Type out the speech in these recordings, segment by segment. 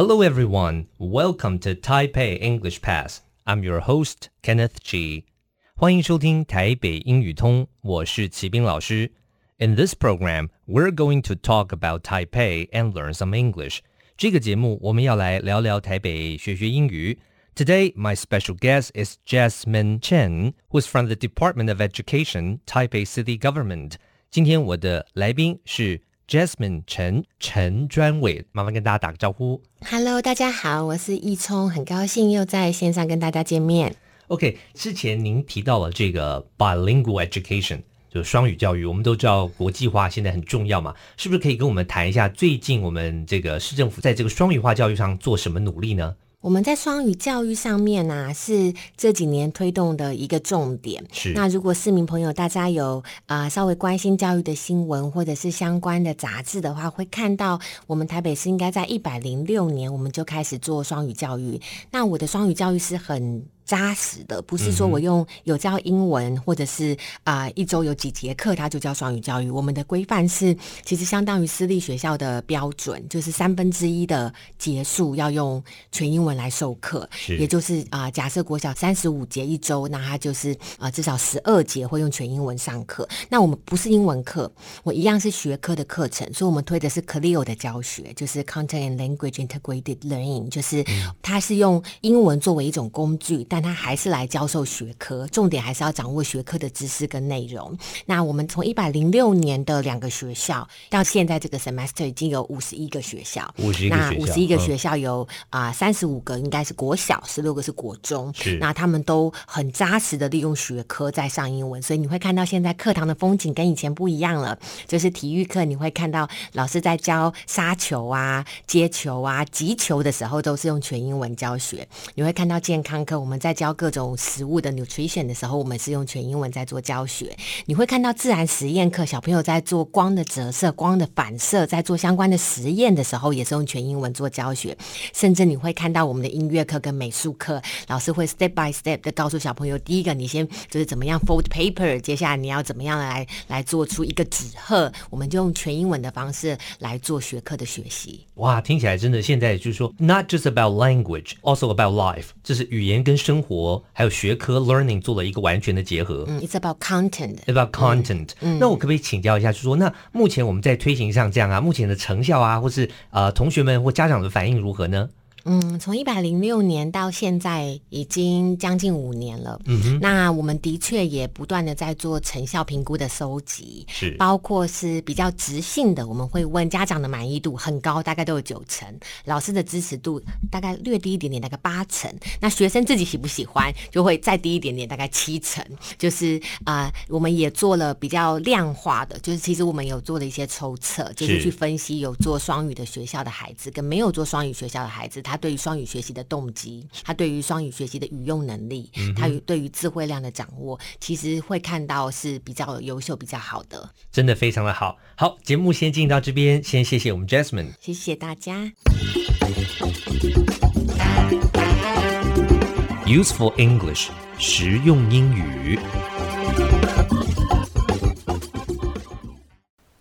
Hello, everyone. Welcome to Taipei English Pass. I'm your host, Kenneth G. 欢迎收听台北英语通，我是齐斌老师。In this program, we're going to talk about Taipei and learn some English. 这个节目我们要来聊聊台北，学学英语。Today, my special guest is Jasmine Chen, who is from the Department of Education, Taipei City Government. 今天我的来宾是 Jasmine 陈陈专委，麻烦跟大家打个招呼。Hello，大家好，我是易聪，很高兴又在线上跟大家见面。OK，之前您提到了这个 bilingual education，就是双语教育，我们都知道国际化现在很重要嘛，是不是可以跟我们谈一下最近我们这个市政府在这个双语化教育上做什么努力呢？我们在双语教育上面呢、啊，是这几年推动的一个重点。是。那如果市民朋友大家有啊、呃、稍微关心教育的新闻或者是相关的杂志的话，会看到我们台北市应该在一百零六年我们就开始做双语教育。那我的双语教育是很。扎实的，不是说我用有教英文，或者是啊、呃、一周有几节课，它就叫双语教育。我们的规范是，其实相当于私立学校的标准，就是三分之一的结束要用全英文来授课，也就是啊、呃，假设国小三十五节一周，那它就是啊、呃、至少十二节会用全英文上课。那我们不是英文课，我一样是学科的课程，所以我们推的是 CLIO 的教学，就是 Content and Language Integrated Learning，就是它是用英文作为一种工具，但他还是来教授学科，重点还是要掌握学科的知识跟内容。那我们从一百零六年的两个学校到现在这个 semester 已经有五十一个学校，五十一个学校，那五十一个学校有啊三十五个应该是国小，十六个是国中。是，那他们都很扎实的利用学科在上英文，所以你会看到现在课堂的风景跟以前不一样了。就是体育课你会看到老师在教杀球啊、接球啊、击球的时候都是用全英文教学。你会看到健康课我们在教各种食物的 nutrition 的时候，我们是用全英文在做教学。你会看到自然实验课，小朋友在做光的折射、光的反射，在做相关的实验的时候，也是用全英文做教学。甚至你会看到我们的音乐课跟美术课，老师会 step by step 的告诉小朋友：第一个，你先就是怎么样 fold paper，接下来你要怎么样来来做出一个纸鹤。我们就用全英文的方式来做学科的学习。哇，听起来真的，现在就是说，not just about language, also about life，这是语言跟生活还有学科 learning 做了一个完全的结合。嗯，it's about content. About content. 嗯。那我可不可以请教一下，就是说，那目前我们在推行上这样啊，目前的成效啊，或是呃同学们或家长的反应如何呢？嗯，从一百零六年到现在已经将近五年了。嗯哼，那我们的确也不断的在做成效评估的收集，是包括是比较直性的，我们会问家长的满意度很高，大概都有九成；老师的支持度大概略低一点点，大概八成。那学生自己喜不喜欢，就会再低一点点，大概七成。就是啊、呃，我们也做了比较量化的，就是其实我们有做了一些抽测，就是去分析有做双语的学校的孩子跟没有做双语学校的孩子。他对于双语学习的动机，他对于双语学习的语用能力，嗯、他对于智慧量的掌握，其实会看到是比较优秀、比较好的，真的非常的好。好，节目先进到这边，先谢谢我们 Jasmine，谢谢大家。Useful English，实用英语。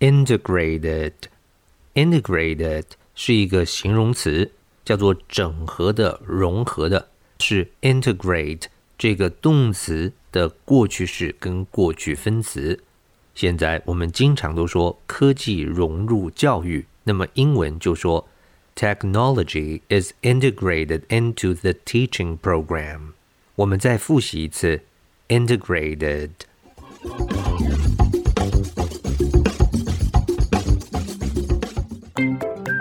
Integrated，integrated 是一个形容词。叫做整合的、融合的，是 integrate 这个动词的过去式跟过去分词。现在我们经常都说科技融入教育，那么英文就说 technology is integrated into the teaching program。我们再复习一次 integrated。